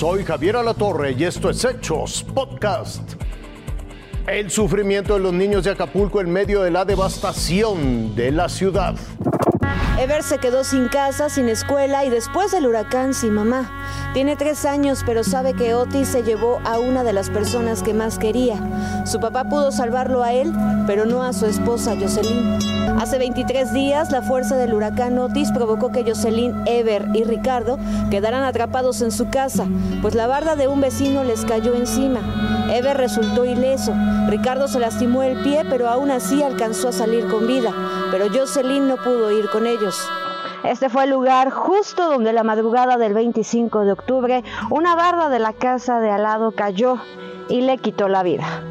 Soy Javier Alatorre y esto es Hechos Podcast. El sufrimiento de los niños de Acapulco en medio de la devastación de la ciudad. Ever se quedó sin casa, sin escuela y después del huracán sin mamá. Tiene tres años, pero sabe que Otis se llevó a una de las personas que más quería. Su papá pudo salvarlo a él, pero no a su esposa Jocelyn. Hace 23 días, la fuerza del huracán Otis provocó que Jocelyn, Ever y Ricardo quedaran atrapados en su casa, pues la barda de un vecino les cayó encima. Ever resultó ileso. Ricardo se lastimó el pie, pero aún así alcanzó a salir con vida. Pero Jocelyn no pudo ir con ellos. Este fue el lugar justo donde la madrugada del 25 de octubre una barda de la casa de al lado cayó y le quitó la vida.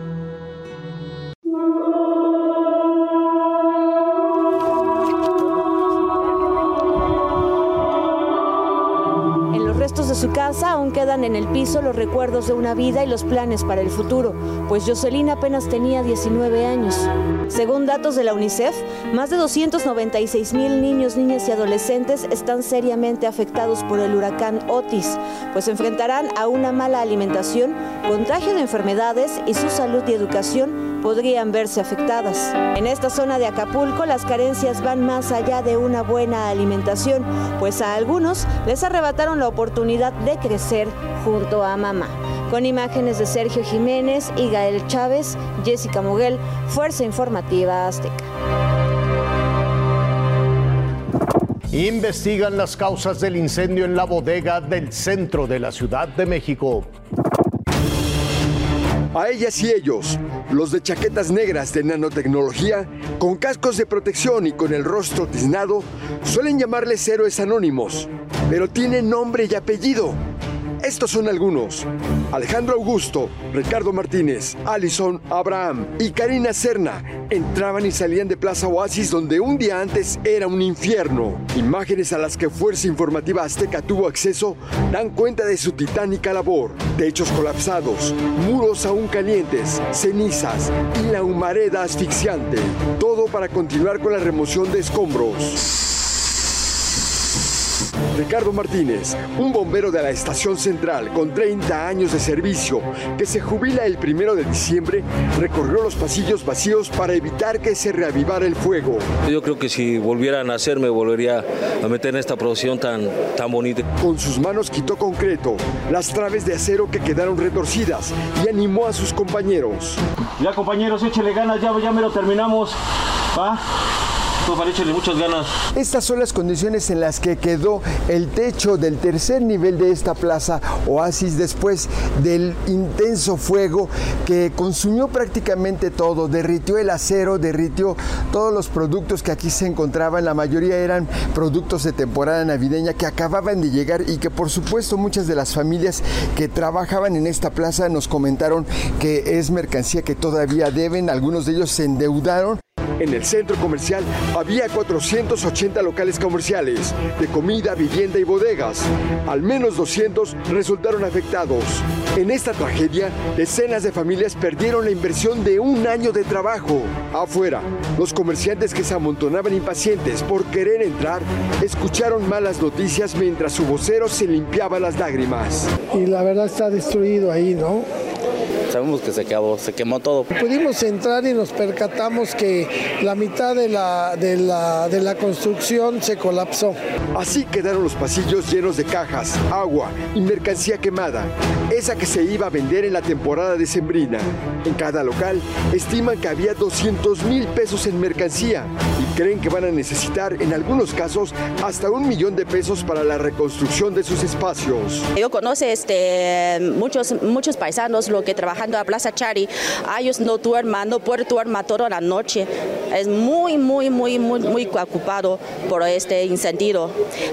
De su casa aún quedan en el piso los recuerdos de una vida y los planes para el futuro, pues Jocelyn apenas tenía 19 años. Según datos de la UNICEF, más de 296 mil niños, niñas y adolescentes están seriamente afectados por el huracán Otis, pues enfrentarán a una mala alimentación, contagio de enfermedades y su salud y educación podrían verse afectadas. En esta zona de Acapulco las carencias van más allá de una buena alimentación, pues a algunos les arrebataron la oportunidad de crecer junto a mamá. Con imágenes de Sergio Jiménez y Gael Chávez, Jessica Muguel, Fuerza Informativa Azteca. Investigan las causas del incendio en la bodega del centro de la Ciudad de México. A ellas y ellos, los de chaquetas negras de nanotecnología, con cascos de protección y con el rostro tiznado, suelen llamarles héroes anónimos, pero tienen nombre y apellido. Estos son algunos. Alejandro Augusto, Ricardo Martínez, Alison Abraham y Karina Serna entraban y salían de Plaza Oasis donde un día antes era un infierno. Imágenes a las que Fuerza Informativa Azteca tuvo acceso dan cuenta de su titánica labor. Techos colapsados, muros aún calientes, cenizas y la humareda asfixiante. Todo para continuar con la remoción de escombros. Ricardo Martínez, un bombero de la estación central con 30 años de servicio, que se jubila el primero de diciembre, recorrió los pasillos vacíos para evitar que se reavivara el fuego. Yo creo que si volviera a nacer me volvería a meter en esta producción tan, tan bonita. Con sus manos quitó concreto las traves de acero que quedaron retorcidas y animó a sus compañeros. Ya compañeros, échele ganas, ya, ya me lo terminamos. ¿Va? Ganas. Estas son las condiciones en las que quedó el techo del tercer nivel de esta plaza Oasis después del intenso fuego que consumió prácticamente todo, derritió el acero, derritió todos los productos que aquí se encontraban, la mayoría eran productos de temporada navideña que acababan de llegar y que por supuesto muchas de las familias que trabajaban en esta plaza nos comentaron que es mercancía que todavía deben, algunos de ellos se endeudaron en el centro comercial había 480 locales comerciales de comida, vivienda y bodegas. Al menos 200 resultaron afectados. En esta tragedia, decenas de familias perdieron la inversión de un año de trabajo. Afuera, los comerciantes que se amontonaban impacientes por querer entrar escucharon malas noticias mientras su vocero se limpiaba las lágrimas. Y la verdad está destruido ahí, ¿no? Sabemos que se acabó, se quemó todo. Pudimos entrar y nos percatamos que la mitad de la, de la, de la construcción se colapsó. Así quedaron los pasillos llenos de cajas, agua y mercancía quemada, esa que se iba a vender en la temporada de Sembrina. En cada local estiman que había 200 mil pesos en mercancía y creen que van a necesitar en algunos casos hasta un millón de pesos para la reconstrucción de sus espacios. Yo conozco este, muchos, muchos paisanos lo que trabajan a Plaza Chari, ellos no duerman, no pueden dormir toda la noche. Es muy, muy, muy, muy, muy ocupado por este incendio.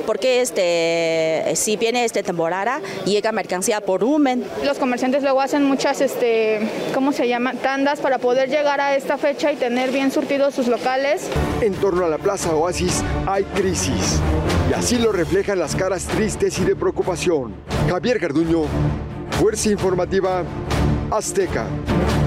Porque este, si viene esta temporada, llega mercancía por volumen. Los comerciantes luego hacen muchas, este, ¿cómo se llama? Tandas para poder llegar a esta fecha y tener bien surtidos sus locales. En torno a la Plaza Oasis hay crisis. Y así lo reflejan las caras tristes y de preocupación. Javier Garduño, Fuerza Informativa Azteca.